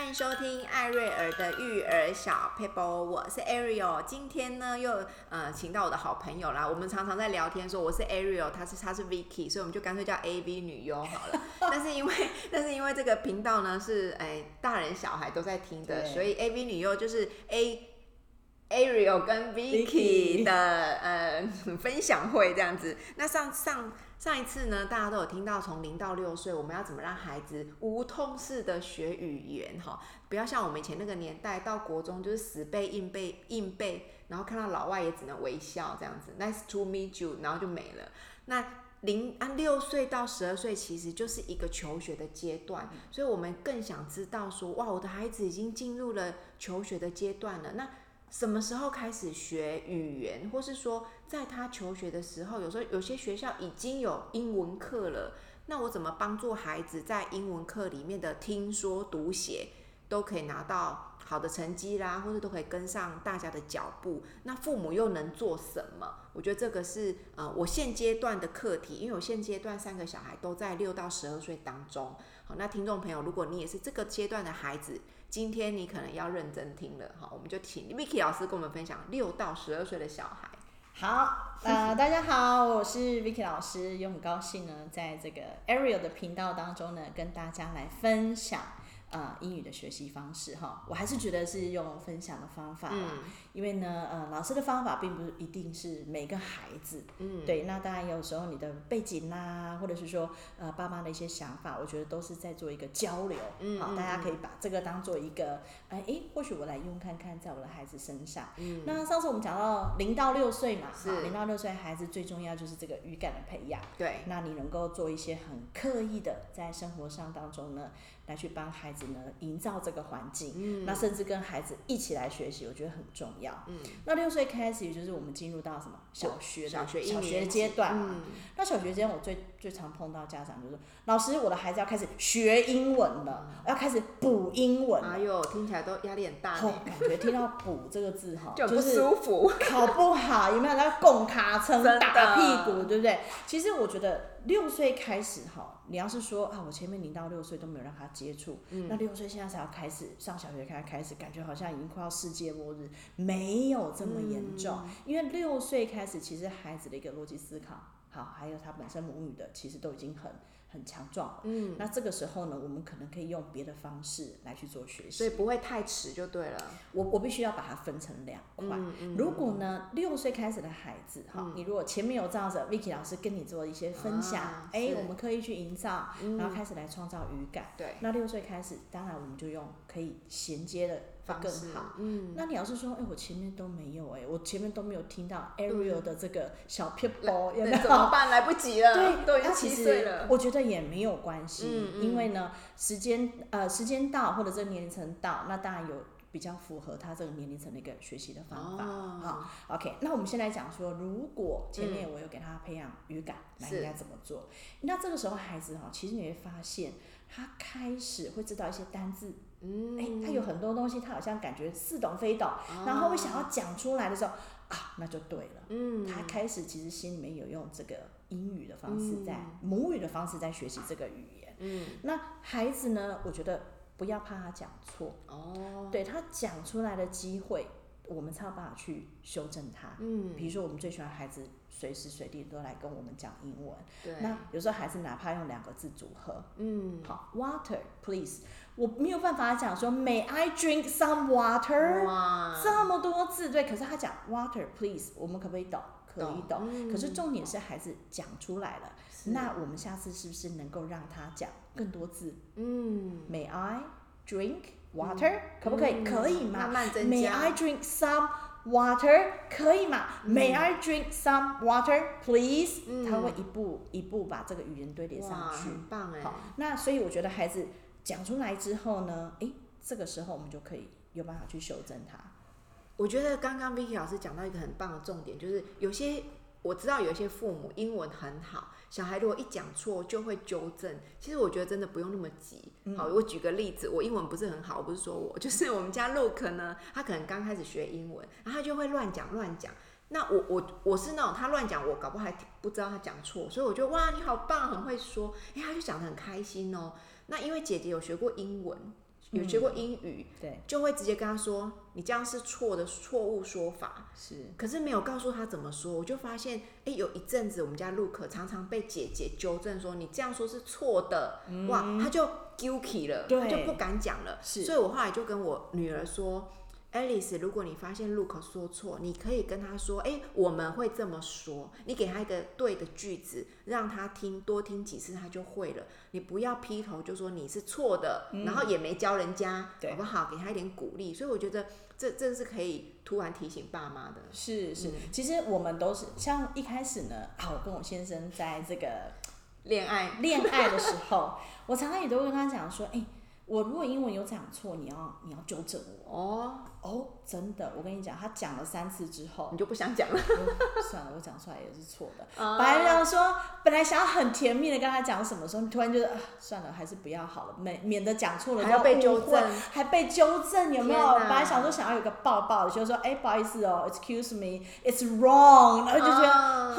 欢迎收听艾瑞尔的育儿小 paper，，我是 Ariel。今天呢，又呃请到我的好朋友啦。我们常常在聊天说我是 Ariel，他是她是 Vicky，所以我们就干脆叫 AV 女优好了。但是因为但是因为这个频道呢是哎大人小孩都在听的，所以 AV 女优就是 A Ariel 跟 Vicky 的呃分享会这样子。那上上。上一次呢，大家都有听到，从零到六岁，我们要怎么让孩子无痛式的学语言？哈，不要像我们以前那个年代，到国中就是死背硬背硬背，然后看到老外也只能微笑这样子，Nice to meet you，然后就没了。那零啊六岁到十二岁，其实就是一个求学的阶段，所以我们更想知道说，哇，我的孩子已经进入了求学的阶段了，那。什么时候开始学语言，或是说在他求学的时候，有时候有些学校已经有英文课了，那我怎么帮助孩子在英文课里面的听说读写都可以拿到好的成绩啦，或者都可以跟上大家的脚步？那父母又能做什么？我觉得这个是呃我现阶段的课题，因为我现阶段三个小孩都在六到十二岁当中。好，那听众朋友，如果你也是这个阶段的孩子。今天你可能要认真听了，哈，我们就请 Vicky 老师跟我们分享六到十二岁的小孩。好，呃，大家好，我是 Vicky 老师，也很高兴呢，在这个 Ariel 的频道当中呢，跟大家来分享。呃，英语的学习方式哈，我还是觉得是用分享的方法，嗯，因为呢，呃，老师的方法并不是一定是每个孩子，嗯，对，那当然有时候你的背景啦、啊，或者是说呃爸妈的一些想法，我觉得都是在做一个交流，嗯，好，大家可以把这个当做一个，哎、呃，或许我来用看看，在我的孩子身上，嗯，那上次我们讲到零到六岁嘛，是。零到六岁孩子最重要就是这个语感的培养，对，那你能够做一些很刻意的在生活上当中呢，来去帮孩子呢营造这个环境，嗯，那甚至跟孩子一起来学习，我觉得很重要。嗯，那六岁开始，也就是我们进入到什么小学的小学小学阶段嘛。嗯，那小学阶段我最最常碰到家长就是说，老师，我的孩子要开始学英文了，嗯，要开始补英文。哎呦，听起来都压力很大。哦，感觉听到“补”这个字哈，就不舒服。考不好有没有要拱卡称打屁股，对不对？其实我觉得六岁开始哈。你要是说啊，我前面零到六岁都没有让他接触，嗯，那六岁现在才要开始上小学，开开始感觉好像已经快要世界末日，没有这么严重，嗯，因为六岁开始，其实孩子的一个逻辑思考，好，还有他本身母语的，其实都已经很。很强壮，嗯，那这个时候呢，我们可能可以用别的方式来去做学习，所以不会太迟就对了。我我必须要把它分成两块。嗯嗯、如果呢，六岁开始的孩子，哈、嗯，你如果前面有这样子，Vicky 老师跟你做一些分享，哎、我们可以去营造，然后开始来创造语感。对、嗯，那六岁开始，当然我们就用可以衔接的。更好，嗯，那你要是说，哎、欸，我前面都没有、欸，哎，我前面都没有听到 Ariel 的这个小 people，有？怎么办？来不及了，对，都已经七岁了。我觉得也没有关系、嗯，因为呢，时间呃时间到或者这个年龄层到，那当然有比较符合他这个年龄层的一个学习的方法。好、哦、OK，那我们先来讲说，如果前面我有给他培养语感，那、嗯、应该怎么做？那这个时候孩子哈，其实你会发现，他开始会知道一些单字。嗯，哎、欸，他有很多东西，他好像感觉似懂非懂，哦、然后会想要讲出来的时候，啊，那就对了。嗯，他开始其实心里面有用这个英语的方式在、嗯、母语的方式在学习这个语言。嗯，那孩子呢，我觉得不要怕他讲错。哦，对，他讲出来的机会，我们才有办法去修正它。嗯，比如说我们最喜欢孩子随时随地都来跟我们讲英文。对，那有时候孩子哪怕用两个字组合，嗯，好，water please。我没有办法讲说 May I drink some water？哇这么多字对，可是他讲 water please，我们可不可以懂？可以懂。嗯、可是重点是孩子讲出来了，那我们下次是不是能够让他讲更多字？嗯，May I drink water？、嗯、可不可以？嗯、可以嘛？慢慢增。May I drink some water？可以嘛、嗯、？May I drink some water please？、嗯、他会一步一步把这个语言堆叠上去。很棒哎。好，那所以我觉得孩子。讲出来之后呢，诶，这个时候我们就可以有办法去修正它。我觉得刚刚 Vicky 老师讲到一个很棒的重点，就是有些我知道有些父母英文很好，小孩如果一讲错就会纠正。其实我觉得真的不用那么急。好，我举个例子，我英文不是很好，我不是说我，就是我们家 Luke 呢，他可能刚开始学英文，然后他就会乱讲乱讲。那我我我是那种他乱讲，我搞不好还不知道他讲错，所以我觉得哇，你好棒，很会说，哎，他就讲得很开心哦。那因为姐姐有学过英文，有学过英语，嗯、对，就会直接跟他说：“你这样是错的，错误说法。”是，可是没有告诉他怎么说。我就发现，哎，有一阵子我们家 Luke 常常被姐姐纠正说：“你这样说是错的。嗯”哇，他就 guilty 了，他就不敢讲了。是，所以我后来就跟我女儿说。Alice，如果你发现 Luke 说错，你可以跟他说：“哎，我们会这么说。”你给他一个对的句子，让他听，多听几次他就会了。你不要劈头就说你是错的，嗯、然后也没教人家，好不好？给他一点鼓励。所以我觉得这这是可以突然提醒爸妈的。是是、嗯，其实我们都是像一开始呢，啊，我跟我先生在这个恋爱恋爱的时候，我常常也都会跟他讲说：“哎，我如果英文有讲错，你要你要纠正我哦。”哦，真的，我跟你讲，他讲了三次之后，你就不想讲了。算了，我讲出来也是错的。本来想说，本来想要很甜蜜的跟他讲什么时候，你突然觉得啊，算了，还是不要好了，免免得讲错了，还要被纠正，还被纠正，有没有？本来想说想要有个抱抱的，就说哎，不好意思哦，excuse me，it's wrong，然后就觉得啊，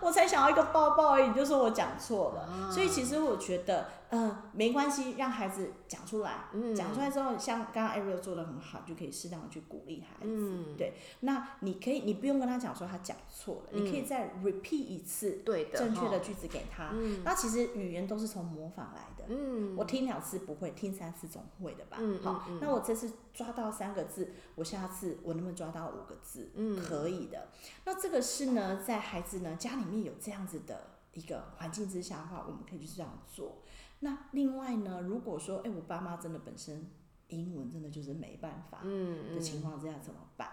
我才想要一个抱抱而已，你就说我讲错了。所以其实我觉得。嗯，没关系，让孩子讲出来，嗯，讲出来之后，像刚刚 Ariel 做的很好，就可以适当的去鼓励孩子，嗯，对。那你可以，你不用跟他讲说他讲错了，嗯，你可以再 repeat 一次，对的，正确的句子给他。嗯，那其实语言都是从模仿来的，嗯，我听两次不会，听三次总会的吧？嗯，好，那我这次抓到三个字，我下次我能不能抓到五个字？嗯，可以的。那这个是呢，在孩子呢家里面有这样子的一个环境之下的话，我们可以就是这样做。那另外呢，如果说，哎，我爸妈真的本身英文真的就是没办法的情况之下怎么办？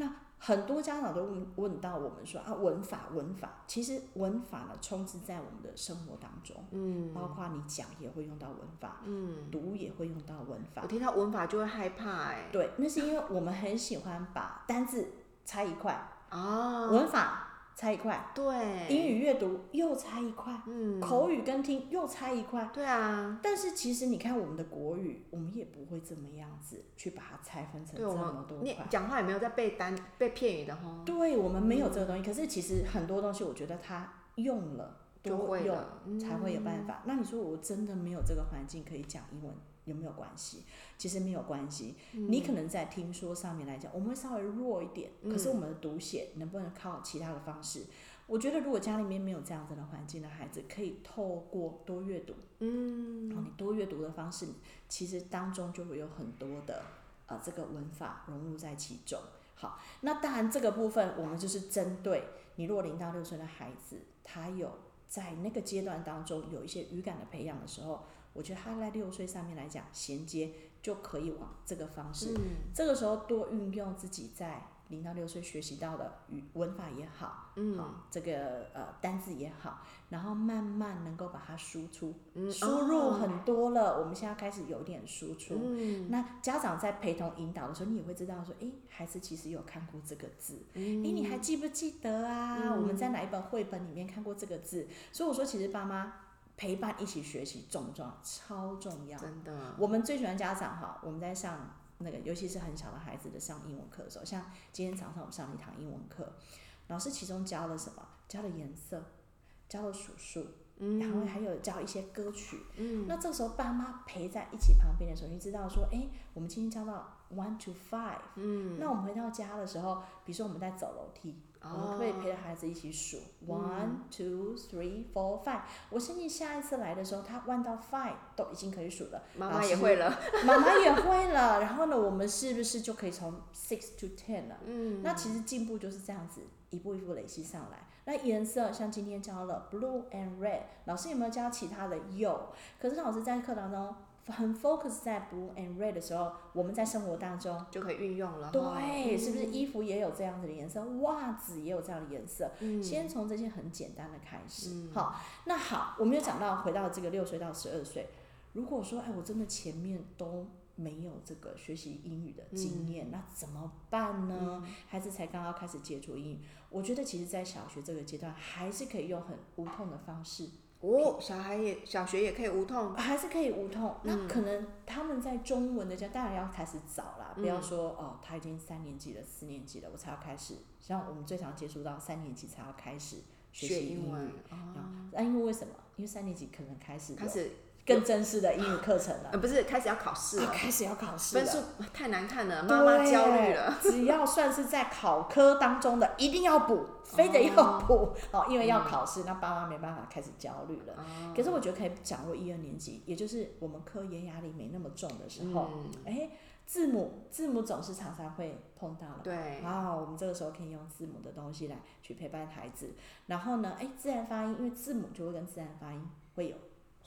那很多家长都问问到我们说啊，文法文法，其实文法呢充斥在我们的生活当中，嗯，包括你讲也会用到文法，嗯，读也会用到文法。我听到文法就会害怕，哎，对，那是因为我们很喜欢把单字拆一块啊，文法。拆一块，对，英语阅读又拆一块，嗯，口语跟听又拆一块，对啊。但是其实你看我们的国语，我们也不会这么样子去把它拆分成这么多讲话也没有在背单背片语的哈。对，我们没有这个东西，嗯，可是其实很多东西，我觉得它用了多用才会有办法。嗯，那你说我真的没有这个环境可以讲英文？有没有关系？其实没有关系。嗯、你可能在听说上面来讲，我们会稍微弱一点。嗯、可是我们的读写能不能靠其他的方式？我觉得如果家里面没有这样子的环境的孩子，可以透过多阅读。嗯，然后你多阅读的方式，其实当中就会有很多的呃这个文法融入在其中。好，那当然这个部分我们就是针对你，如果零到六岁的孩子，他有在那个阶段当中有一些语感的培养的时候。我觉得他在六岁上面来讲，衔接就可以往这个方式。嗯、这个时候多运用自己在零到六岁学习到的语文法也好，嗯，好这个呃单字也好，然后慢慢能够把它输出，嗯、输入很多了。哦、我们现在开始有点输出。嗯、那家长在陪同引导的时候，你也会知道说，哎，孩子其实有看过这个字，哎、嗯，你还记不记得啊？嗯、我们在哪一本绘本里面看过这个字？所以我说，其实爸妈。陪伴一起学习重不重要？超重要。真的，我们最喜欢家长哈。我们在上那个，尤其是很小的孩子的上英文课的时候，像今天早上我们上了一堂英文课，老师其中教了什么？教了颜色，教了数数，嗯、然后还有教一些歌曲。嗯，那这时候爸妈陪在一起旁边的时候，你知道说，哎，我们今天教到 one to five。嗯，那我们回到家的时候，比如说我们在走楼梯。我们可以陪着孩子一起数、oh, one, two, three, four, five。我相信下一次来的时候，他 one 到 five 都已经可以数了。妈妈也会了，妈妈也会了。然后呢，我们是不是就可以从 six to ten 了？嗯。那其实进步就是这样子，一步一步累积上来。那颜色像今天教了 blue and red，老师有没有教其他的？有。可是老师在课堂中。很 focus 在 blue and red 的时候，我们在生活当中就可以运用了。对，嗯、是不是衣服也有这样子的颜色？袜子也有这样的颜色。嗯、先从这些很简单的开始。嗯、好，那好，我们又讲到回到这个六岁到十二岁。如果说，哎，我真的前面都没有这个学习英语的经验，嗯、那怎么办呢？嗯、孩子才刚刚开始接触英语，我觉得其实在小学这个阶段，还是可以用很无痛的方式。哦，小孩也小学也可以无痛，还是可以无痛。嗯、那可能他们在中文的教当然要开始早啦，嗯、不要说哦，他已经三年级了、四年级了，我才要开始。像我们最常接触到三年级才要开始学习英语。英文哦、那因为为什么？因为三年级可能开始开始更正式的英语课程了。呃，不是，开始要考试了，啊，开始要考试，分数太难看了，妈妈焦虑了。只要算是在考科当中的，一定要补，非得要补哦，因为要考试，嗯，那爸妈没办法开始焦虑了，嗯。可是我觉得可以掌握一二年级，也就是我们科研压力没那么重的时候，哎，嗯。字母，字母总是常常会碰到了。对。然后我们这个时候可以用字母的东西来去陪伴孩子。然后呢，哎，自然发音，因为字母就会跟自然发音会有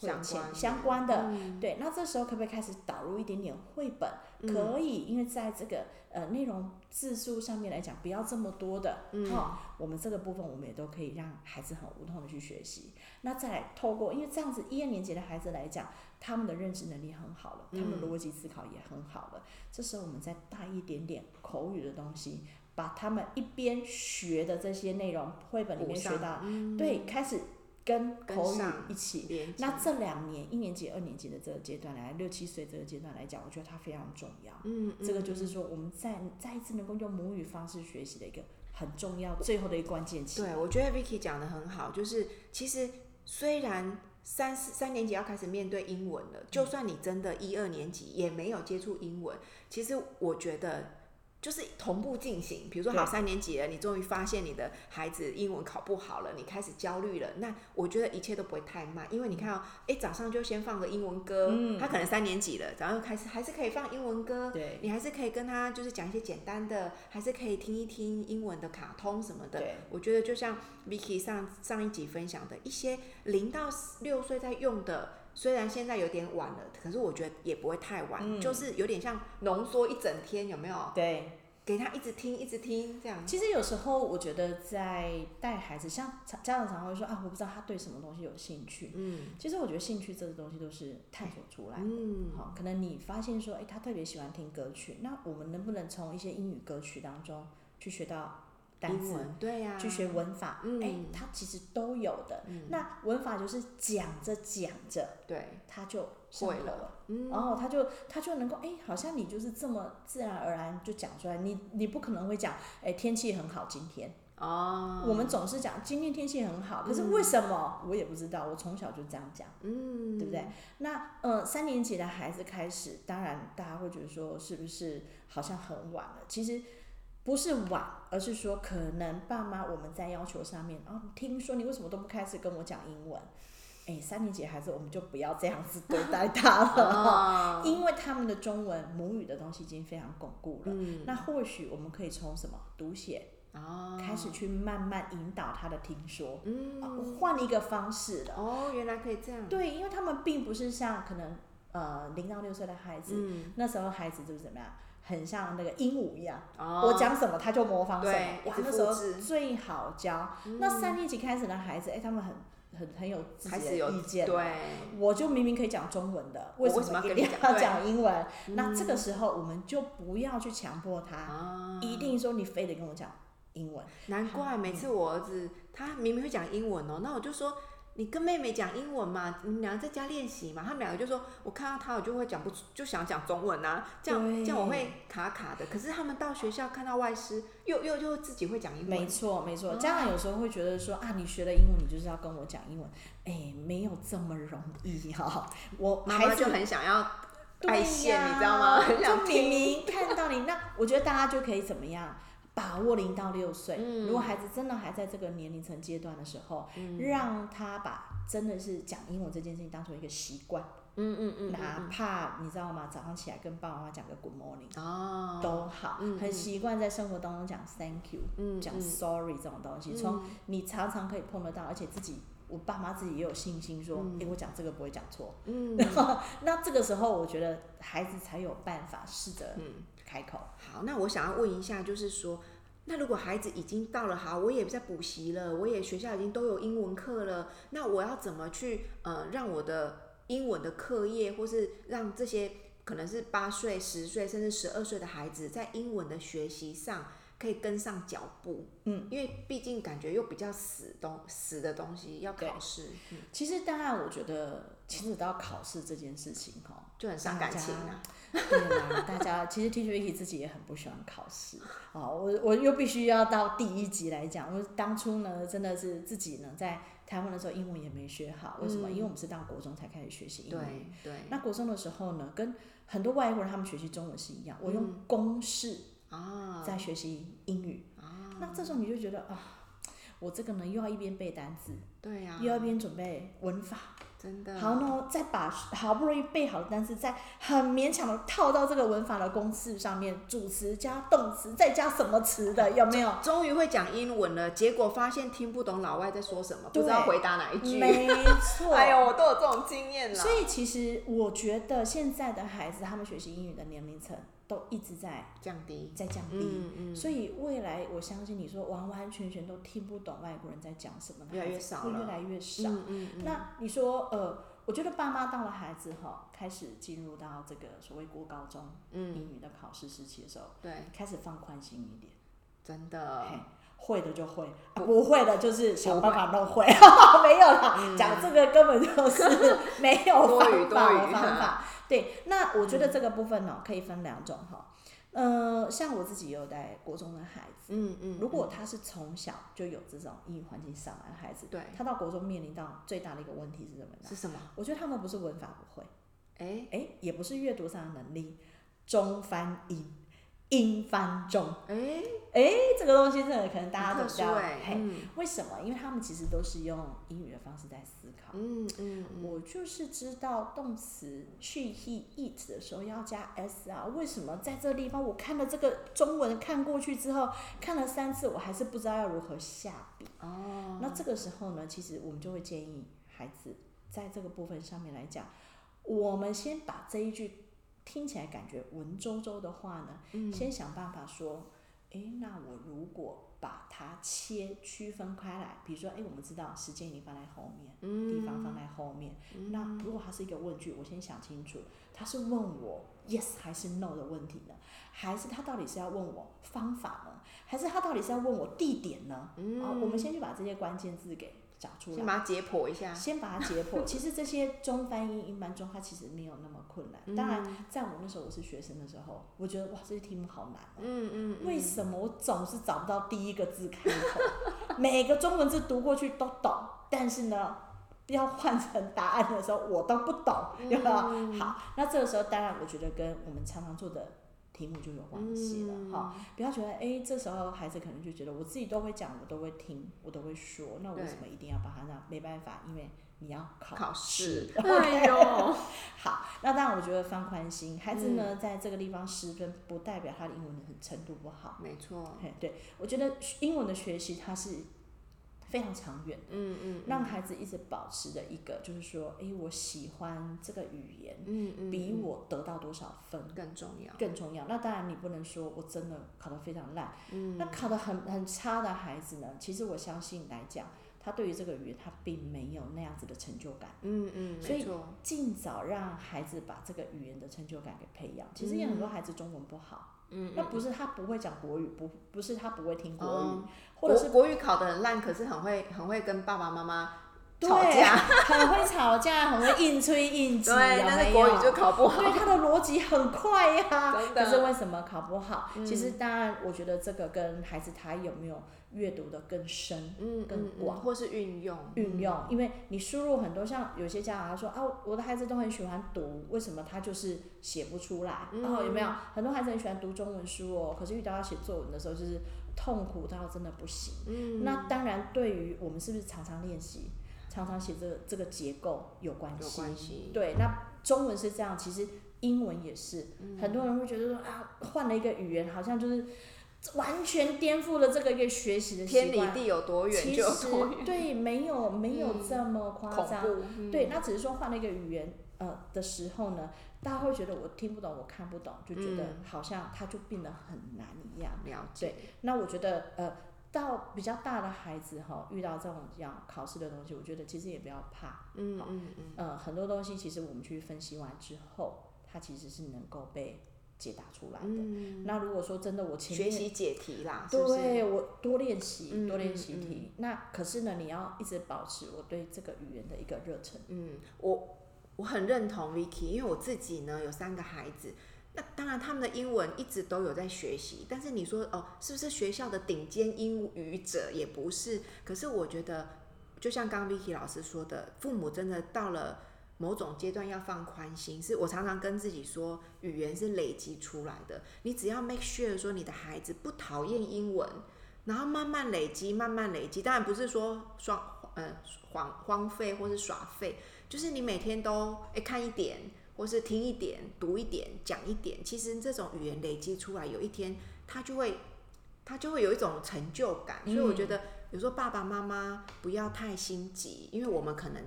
相关相关的。嗯。对。那这时候可不可以开始导入一点点绘本？嗯。可以，因为在这个呃内容字数上面来讲，不要这么多的。嗯。哦，我们这个部分我们也都可以让孩子很无痛的去学习。那再来透过，因为这样子一二年级的孩子来讲。他们的认知能力很好了，他们的逻辑思考也很好了。嗯。这时候我们再带一点点口语的东西，把他们一边学的这些内容，绘本里面学到，嗯，对，开始跟口语一起。那这两年，一年级、二年级的这个阶段来，六七岁这个阶段来讲，我觉得它非常重要。嗯，这个就是说，我们再再一次能够用母语方式学习的一个很重要、最后的一个关键期。对，我觉得 Vicky 讲的很好，就是其实虽然。三四三年级要开始面对英文了，就算你真的一二年级也没有接触英文，其实我觉得。就是同步进行，比如说好三年级了，你终于发现你的孩子英文考不好了，你开始焦虑了。那我觉得一切都不会太慢，因为你看哦，哎，早上就先放个英文歌，嗯，他可能三年级了，早上开始还是可以放英文歌，对，你还是可以跟他就是讲一些简单的，还是可以听一听英文的卡通什么的。我觉得就像 Vicky 上上一集分享的一些零到六岁在用的，虽然现在有点晚了，可是我觉得也不会太晚，嗯、就是有点像浓缩一整天，有没有？对，给他一直听，一直听这样。其实有时候我觉得在带孩子，像家长常常会说啊，我不知道他对什么东西有兴趣。嗯，其实我觉得兴趣这个东西都是探索出来的。嗯，好，可能你发现说，哎、欸，他特别喜欢听歌曲，那我们能不能从一些英语歌曲当中去学到？单词，对呀，去学文法，哎、嗯欸，它其实都有的。嗯、那文法就是讲着讲着，对，他就会了。嗯，然后他就他就能够，哎、欸，好像你就是这么自然而然就讲出来。你你不可能会讲，哎、欸，天气很好，今天。哦。我们总是讲今天天气很好，可是为什么、嗯、我也不知道。我从小就这样讲，嗯，对不对？那呃，三年级的孩子开始，当然大家会觉得说，是不是好像很晚了？其实。不是晚，而是说可能爸妈我们在要求上面啊，听说你为什么都不开始跟我讲英文？哎，三年级孩子我们就不要这样子对待他了，因为他们的中文母语的东西已经非常巩固了。嗯，那或许我们可以从什么读写啊开始去慢慢引导他的听说，嗯，换一个方式的。哦，原来可以这样。对，因为他们并不是像可能呃零到六岁的孩子，嗯，那时候孩子就是怎么样？很像那个鹦鹉一样，哦、我讲什么他就模仿什么。哇，那时候最好教。嗯、那三年级开始的孩子，哎、欸，他们很很很有自己的意见。对，我就明明可以讲中文的，为什么一定要讲英文？那这个时候我们就不要去强迫他，嗯、一定说你非得跟我讲英文。难怪每次我儿子他明明会讲英文哦，那我就说。你跟妹妹讲英文嘛？你们两个在家练习嘛？他们两个就说：“我看到他，我就会讲不出，就想讲中文啊。”这样这样我会卡卡的。可是他们到学校看到外师，又又就自己会讲英文。没错没错，家长有时候会觉得说：“啊，你学了英文，你就是要跟我讲英文。”哎，没有这么容易哈、哦。我妈妈就很想要爱线，你知道吗？就明明看到你，那我觉得大家就可以怎么样？把握零到六岁，嗯，如果孩子真的还在这个年龄层阶段的时候，嗯，让他把真的是讲英文这件事情当成一个习惯，嗯嗯嗯，哪怕你知道吗？早上起来跟爸爸妈妈讲个 Good morning，哦，都好，嗯，很习惯在生活当中讲 Thank you，嗯，讲 Sorry 这种东西，从你常常可以碰得到，而且自己我爸妈自己也有信心说，哎，我讲这个不会讲错，嗯，那这个时候我觉得孩子才有办法试着，嗯。开口。好，那我想要问一下，就是说，那如果孩子已经到了，好，我也在补习了，我也学校已经都有英文课了，那我要怎么去呃让我的英文的课业，或是让这些可能是八岁、十岁甚至十二岁的孩子在英文的学习上可以跟上脚步？嗯，因为毕竟感觉又比较死东死的东西要考试。嗯，其实当然，我觉得牵扯到考试这件事情哈，就很伤感情啊。对啦，大家其实 Teacher Vicky 自己也很不喜欢考试啊。我我又必须要到第一集来讲，我当初呢真的是自己呢在。台湾的时候英文也没学好，为什么？因为我们是到国中才开始学习英语。对对。那国中的时候呢，跟很多外国人他们学习中文是一样，我用公式啊在学习英语啊。那这时候你就觉得啊，我这个呢又要一边背单词，对呀，又要一边准备文法。真的好呢，再把好不容易背好的单词，再很勉强的套到这个文法的公式上面，主词加动词，再加什么词的，有没有？终于会讲英文了，结果发现听不懂老外在说什么，不知道回答哪一句。没错，哎呦，我都有这种经验了。所以其实我觉得现在的孩子，他们学习英语的年龄层都一直在降低，在降低。嗯嗯。所以未来我相信你说完完全全都听不懂外国人在讲什么，越来越少会越来越少。嗯嗯。那你说？呃，我觉得爸妈到了孩子哈，开始进入到这个所谓国高中英语的考试时期的时候，对，开始放宽心一点，真的，会的就会，不会的就是想办法弄会，没有啦，讲这个根本就是没有方法的方法。对，那我觉得这个部分呢，可以分两种哈。呃，像我自己也有带国中的孩子，嗯嗯，如果他是从小就有这种英语环境上来的孩子，对，他到国中面临到最大的一个问题是什么呢？是什么？我觉得他们不是文法不会，哎哎，也不是阅读上的能力，中翻英。英翻中，哎哎、欸欸，这个东西真的可能大家都比较，欸、嘿，嗯、为什么？因为他们其实都是用英语的方式在思考。嗯嗯，嗯我就是知道动词 she he it 的时候要加 s 啊，为什么在这个地方我看了这个中文看过去之后，看了三次我还是不知道要如何下笔？哦，那这个时候呢，其实我们就会建议孩子在这个部分上面来讲，我们先把这一句。听起来感觉文绉绉的话呢，嗯、先想办法说，诶，那我如果把它切区分开来，比如说，诶，我们知道时间已经放在后面，嗯、地方放在后面，嗯、那如果它是一个问句，我先想清楚，他是问我 yes 还是 no 的问题呢？还是他到底是要问我方法呢？还是他到底是要问我地点呢？嗯、啊，我们先去把这些关键字给。先把它解剖一下。先把它解剖。其实这些中翻英、英翻中，它其实没有那么困难。嗯、当然，在我那时候我是学生的时候，我觉得哇，这些题目好难、喔嗯。嗯嗯。为什么我总是找不到第一个字开头？每个中文字读过去都懂，但是呢，要换成答案的时候，我都不懂，有没有？嗯、好，那这个时候，当然，我觉得跟我们常常做的。题目就有关系了哈，嗯、不要觉得哎、欸，这时候孩子可能就觉得我自己都会讲，我都会听，我都会说，那我为什么一定要把它让？没办法，因为你要考考试。哎呦，好，那当然我觉得放宽心，孩子呢，嗯、在这个地方失分，不代表他的英文的程度不好。没错，对，我觉得英文的学习它是。非常长远的，嗯嗯，让孩子一直保持着一个，就是说，哎、欸，我喜欢这个语言，嗯嗯，比我得到多少分更重要，更重要。那当然，你不能说我真的考得非常烂，嗯，那考得很很差的孩子呢，其实我相信来讲，他对于这个语言他并没有那样子的成就感，嗯嗯，所以尽早让孩子把这个语言的成就感给培养。其实有很多孩子中文不好。嗯，那不是他不会讲国语，不不是他不会听国语，嗯、或者是国，国语考得很烂，可是很会很会跟爸爸妈妈吵架，很会吵架，很会硬吹硬挤，对，但是国语就考不好，对，他的逻辑很快呀、可是为什么考不好？嗯、其实当然，我觉得这个跟孩子他有没有。阅读的更深，嗯，更广，或是运用运用，因为你输入很多，像有些家长他说啊，我的孩子都很喜欢读，为什么他就是写不出来？然后有没有很多孩子很喜欢读中文书哦，可是遇到要写作文的时候，就是痛苦到真的不行。嗯，那当然，对于我们是不是常常练习，常常写这个这个结构有关系？有关系。对，那中文是这样，其实英文也是。很多人会觉得说啊，换了一个语言，好像就是。完全颠覆了这个一个学习的习惯，天离地有多远就多远。对，没有没有这么夸张。对，那只是说换了一个语言呃的时候呢，大家会觉得我听不懂，我看不懂，就觉得好像它就变得很难一样。嗯、了解。对，那我觉得呃，到比较大的孩子哈，遇到这种这样考试的东西，我觉得其实也不要怕。嗯嗯嗯。呃，很多东西其实我们去分析完之后，它其实是能够被。解答出来的。嗯、那如果说真的，我前面学习解题啦，对，是是我多练习，多练习题。那可是呢，你要一直保持我对这个语言的一个热忱。嗯，我我很认同 Vicky，因为我自己呢有三个孩子，那当然他们的英文一直都有在学习，但是你说哦，是不是学校的顶尖英语者也不是？可是我觉得。就像刚 Vicky 老师说的，父母真的到了某种阶段要放宽心。是我常常跟自己说，语言是累积出来的。你只要 make sure 说你的孩子不讨厌英文，然后慢慢累积，慢慢累积。当然不是说双呃荒荒废或是耍废，就是你每天都哎看一点，或是听一点、读一点、讲一点。其实这种语言累积出来，有一天他就会。他就会有一种成就感，所以我觉得有时候爸爸妈妈不要太心急，因为我们可能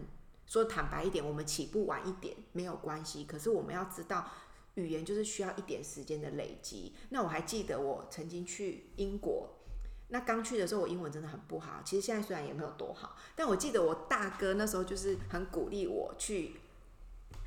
说坦白一点，我们起步晚一点没有关系。可是我们要知道，语言就是需要一点时间的累积。那我还记得我曾经去英国，那刚去的时候我英文真的很不好。其实现在虽然也没有多好，但我记得我大哥那时候就是很鼓励我去，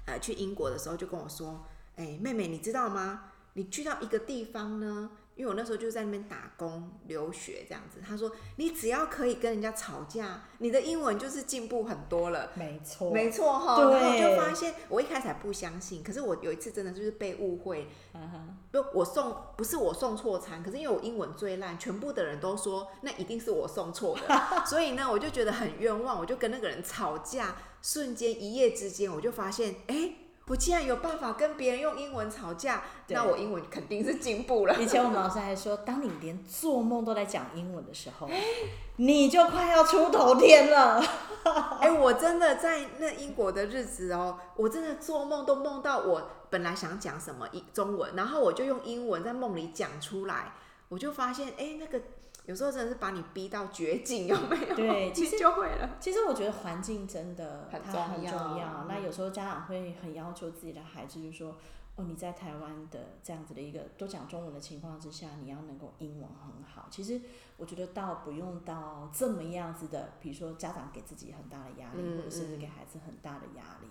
呃，去英国的时候就跟我说：“哎，妹妹，你知道吗？你去到一个地方呢。”因为我那时候就在那边打工留学这样子，他说，你只要可以跟人家吵架，你的英文就是进步很多了。没错，没错哈。然后我就发现，我一开始还不相信，可是我有一次真的就是被误会。嗯哼。不，我送不是我送错餐，可是因为我英文最烂，全部的人都说那一定是我送错的，所以呢，我就觉得很冤枉，我就跟那个人吵架，瞬间一夜之间我就发现，哎。我既然有办法跟别人用英文吵架，那我英文肯定是进步了。以前我们老师还说，当你连做梦都在讲英文的时候，你就快要出头天了。哎、欸，我真的在那英国的日子哦，我真的做梦都梦到我本来想讲什么英中文，然后我就用英文在梦里讲出来，我就发现，哎、欸，那个。有时候真的是把你逼到绝境，有没有？对，其实就会了。其实我觉得环境真的很它很重要。重要。那有时候家长会很要求自己的孩子，就是说，哦，你在台湾的这样子的一个都讲中文的情况之下，你要能够英文很好。其实我觉得倒不用到这么样子的，比如说家长给自己很大的压力，嗯、或者甚至给孩子很大的压力，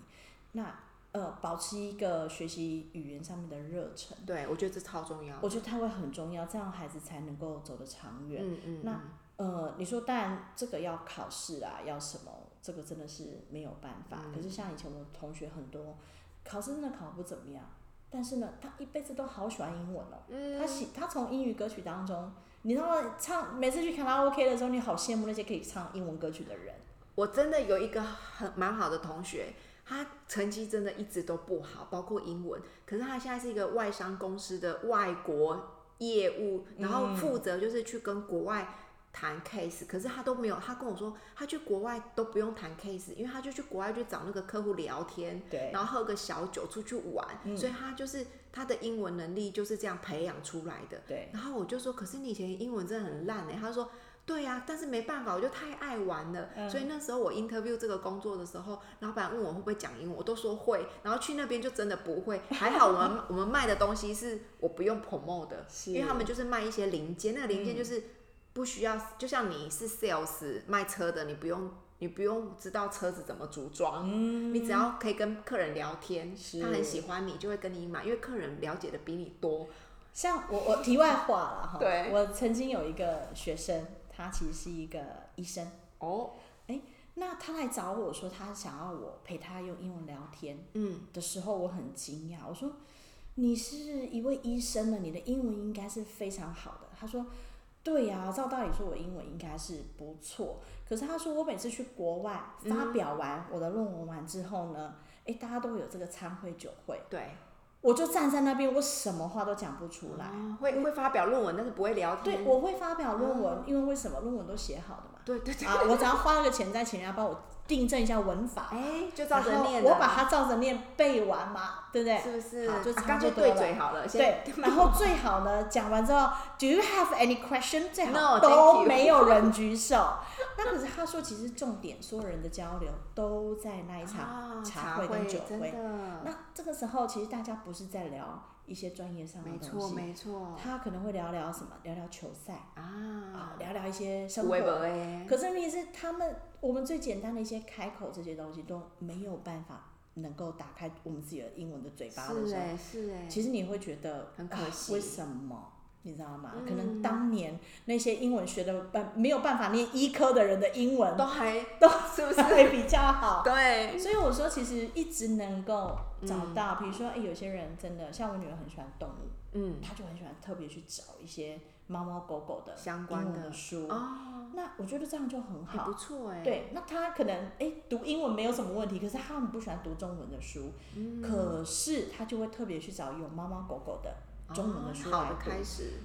那。呃，保持一个学习语言上面的热忱，对，我觉得这超重要。我觉得他会很重要，这样孩子才能够走得长远。嗯嗯。那呃，你说，当然这个要考试啊，要什么，这个真的是没有办法。嗯、可是像以前我同学很多，考试真的考不怎么样，但是呢，他一辈子都好喜欢英文哦。嗯。他喜，他从英语歌曲当中，你知道唱，每次去卡拉 OK 的时候，你好羡慕那些可以唱英文歌曲的人。我真的有一个很蛮好的同学。他成绩真的一直都不好，包括英文。可是他现在是一个外商公司的外国业务，然后负责就是去跟国外谈 case。可是他都没有，他跟我说，他去国外都不用谈 case，因为他就去国外去找那个客户聊天，对，然后喝个小酒出去玩。所以他就是他的英文能力就是这样培养出来的。对。然后我就说，可是你以前英文真的很烂哎。他说。对呀、啊，但是没办法，我就太爱玩了。嗯、所以那时候我 interview 这个工作的时候，老板问我会不会讲英文，我都说会。然后去那边就真的不会。还好我们我们卖的东西是我不用 promote 的，因为他们就是卖一些零件，那个零件就是不需要，嗯、就像你是 sales 卖车的，你不用你不用知道车子怎么组装，嗯、你只要可以跟客人聊天，他很喜欢你就会跟你买，因为客人了解的比你多。像我我题外话了哈，对，我曾经有一个学生。他其实是一个医生。哦，哎，那他来找我说他想要我陪他用英文聊天，嗯，的时候我很惊讶，我说你是一位医生呢，你的英文应该是非常好的。他说对呀，照道理说我英文应该是不错，可是他说我每次去国外发表完我的论文完之后呢，哎，大家都会有这个参会酒会，对。我就站在那边，我什么话都讲不出来。哦、会会发表论文，但是不会聊天。对，我会发表论文，哦、因为为什么论文都写好的嘛。对对对。啊，我只要花了个钱，再请人家帮我订正一下文法。哎，就照着念。我把它照着念背完嘛，对不对？是不是？好，就差不多了。对嘴好了。对，然后最好呢，讲完之后，Do you have any question？最好都没有人举手。那可是他说，其实重点，所有人的交流都在那一场茶会跟酒会。那这个时候，其实大家不是在聊一些专业上的东西，没错没错。他可能会聊聊什么？聊聊球赛啊，聊聊一些生活。可是问题是，他们我们最简单的一些开口这些东西都没有办法能够打开我们自己的英文的嘴巴的时候，是哎是哎。其实你会觉得很可惜，为什么？你知道吗？可能当年那些英文学的办没有办法念医科的人的英文都还 都是不是还比较好？对。所以我说，其实一直能够找到，比如说，哎，有些人真的像我女儿很喜欢动物，嗯，她就很喜欢特别去找一些猫猫狗狗的相关的书哦。那我觉得这样就很好，不错哎。对，那她可能哎读英文没有什么问题，可是她很不喜欢读中文的书，可是她就会特别去找有猫猫狗狗的。中文的书来读，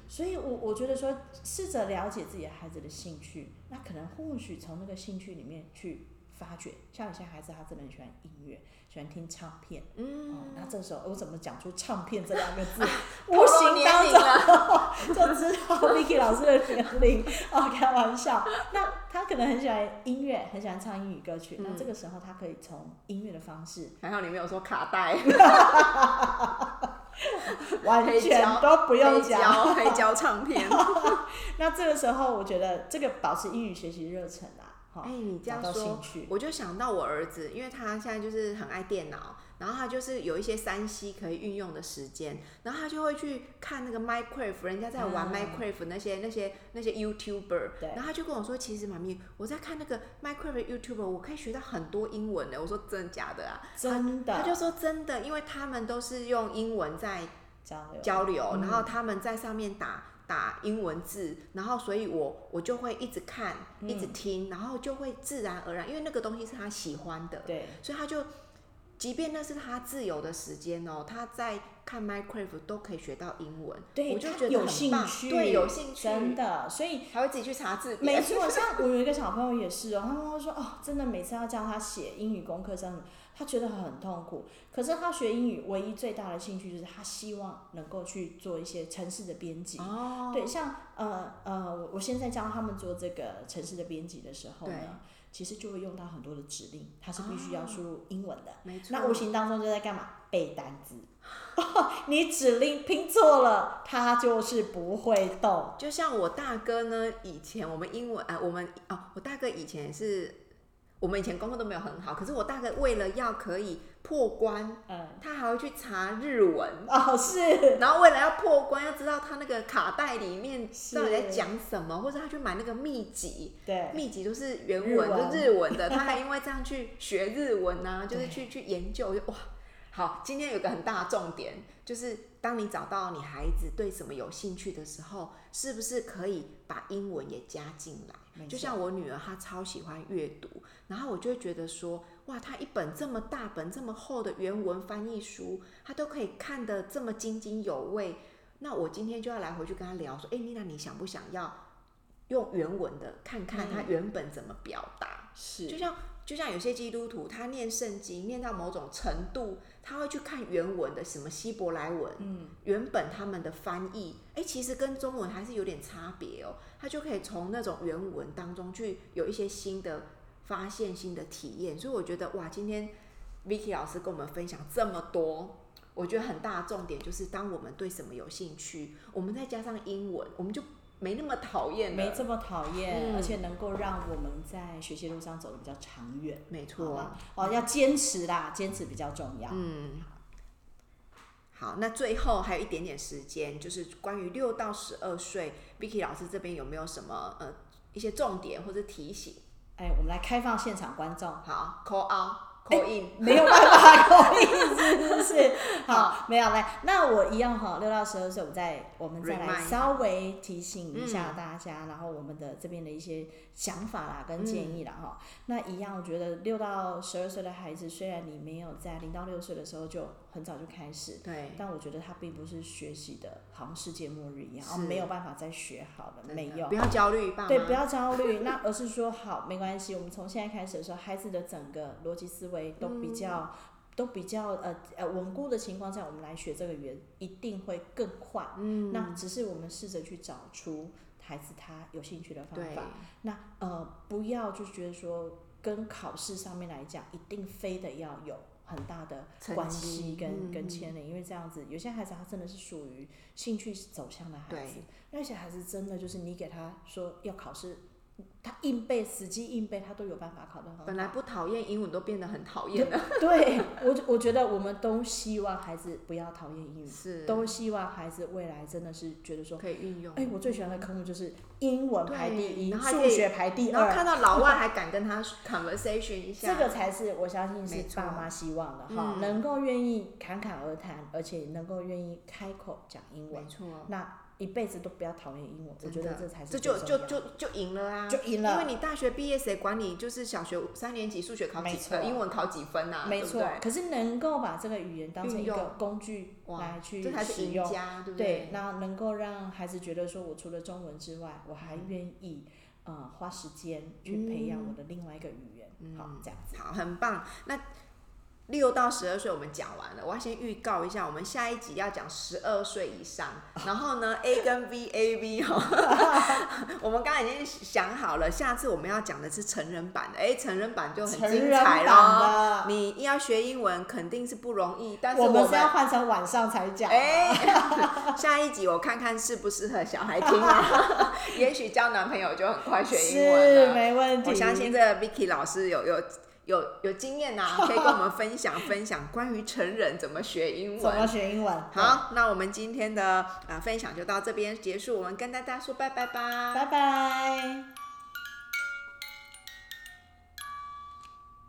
所以我我觉得说，试着了解自己的孩子的兴趣，那可能或许从那个兴趣里面去发掘。像有些孩子，他真的很喜欢音乐，喜欢听唱片，嗯，哦、那这时候我怎么讲出唱片这两个字？无形当中就知道 Vicky 老师的年龄哦，开玩笑。那他可能很喜欢音乐，很喜欢唱英语歌曲，嗯、那这个时候他可以从音乐的方式，还好你没有说卡带。完全都不用讲，黑胶唱片。那这个时候，我觉得这个保持英语学习热忱啊，哎、欸，你这样说，我就想到我儿子，因为他现在就是很爱电脑，然后他就是有一些三 C 可以运用的时间，然后他就会去看那个 Minecraft，人家在玩 Minecraft 那些、嗯、那些那些 YouTuber，然后他就跟我说，其实妈咪，我在看那个 Minecraft YouTuber，我可以学到很多英文的。我说真的假的啊？真的。他，他就说真的，因为他们都是用英文在。交流，交流，然后他们在上面打打英文字，然后所以我我就会一直看，一直听，然后就会自然而然，因为那个东西是他喜欢的，对，所以他就，即便那是他自由的时间哦，他在看 Minecraft 都可以学到英文，对，我就觉得有兴趣，对，有兴趣，真的，所以还会自己去查字典。没错，像我有一个小朋友也是哦，他妈妈说哦，真的每次要教他写英语功课上。他觉得很痛苦，可是他学英语唯一最大的兴趣就是他希望能够去做一些城市的编辑。哦。对，像呃呃，我现在教他们做这个城市的编辑的时候呢，其实就会用到很多的指令，他是必须要输入英文的。没错。那无形当中就在干嘛？背单词。你指令拼错了，他就是不会动。就像我大哥呢，以前我们英文啊、呃，我们哦，我大哥以前也是。我们以前功课都没有很好，可是我大概为了要可以破关，嗯，他还会去查日文。哦，是，然后为了要破关，要知道他那个卡带里面到底在讲什么，或者他去买那个秘籍，对，秘籍都是原文，日文。就日文的，他还因为这样去学日文呢、啊，就是去去研究，就哇，好，今天有个很大的重点，就是当你找到你孩子对什么有兴趣的时候，是不是可以把英文也加进来？就像我女儿，她超喜欢阅读，然后我就会觉得说，哇，她一本这么大本、这么厚的原文翻译书，她都可以看得这么津津有味。那我今天就要来回去跟她聊说，哎，妮娜，你想不想要用原文的看看她原本怎么表达？是，就像。就像有些基督徒，他念圣经念到某种程度，他会去看原文的什么希伯来文，嗯，原本他们的翻译，哎，其实跟中文还是有点差别哦。他就可以从那种原文当中去有一些新的发现、新的体验。所以我觉得，哇，今天 Vicky 老师跟我们分享这么多，我觉得很大的重点就是，当我们对什么有兴趣，我们再加上英文，我们就。没那么讨厌，没这么讨厌，嗯、而且能够让我们在学习路上走得比较长远。没错，哦，要坚持啦，坚持比较重要。嗯，好，那最后还有一点点时间，就是关于六到十二岁，Vicky 老师这边有没有什么呃一些重点或者提醒？哎，我们来开放现场观众，好，call out。口音。没有办法 口音，是不是？好，没有来，那我一样哈，六到十二岁，我再我们再来稍微提醒一下大家，嗯、然后我们的这边的一些想法啦跟建议啦哈。嗯、那一样，我觉得六到十二岁的孩子，虽然你没有在零到六岁的时候就很早就开始，对，但我觉得他并不是学习的，好像世界末日一样，哦，没有办法再学好了，没有，不要焦虑，对，不要焦虑，那而是说好，没关系，我们从现在开始的时候，孩子的整个逻辑思维都比较，嗯、都比较呃呃稳固的情况下，我们来学这个语言一定会更快。嗯，那只是我们试着去找出孩子他有兴趣的方法。那呃，不要就觉得说跟考试上面来讲，一定非得要有。很大的关系跟跟牵连，因为这样子，有些孩子他真的是属于兴趣走向的孩子，那些孩子真的就是你给他说要考试，他硬背，死记硬背，他都有办法考得很好。本来不讨厌英文，都变得很讨厌了。对，我我觉得我们都希望孩子不要讨厌英语，是，都希望孩子未来真的是觉得说可以运用。哎，我最喜欢的科目就是英文排第一，数学排第二。然后看到老外还敢跟他 conversation 一下，这个才是我相信是爸妈希望的哈，能够愿意侃侃而谈，而且能够愿意开口讲英文。没错，那。一辈子都不要讨厌英文，我觉得这才是这就就就就赢了啊！就赢了，因为你大学毕业谁管你？就是小学三年级数学考几分，英文考几分呐？没错。可是能够把这个语言当成一个工具来去使用，对，那能够让孩子觉得说，我除了中文之外，我还愿意呃花时间去培养我的另外一个语言。好，这样子。好，很棒。那。六到十二岁我们讲完了，我要先预告一下，我们下一集要讲十二岁以上。然后呢，A 跟 V A V 哈，我们刚才已经想好了，下次我们要讲的是成人版的，哎，成人版就很精彩了。你要学英文肯定是不容易，但是我们，是要换成晚上才讲。哎，下一集我看看适不适合小孩听啊，也许交男朋友就很快学英文了，没问题。我相信这个 Vicky 老师有有。有有经验呐、啊，可以跟我们分享 分享关于成人怎么学英文。怎么学英文？好，那我们今天的呃分享就到这边结束，我们跟大家说拜拜吧。拜拜。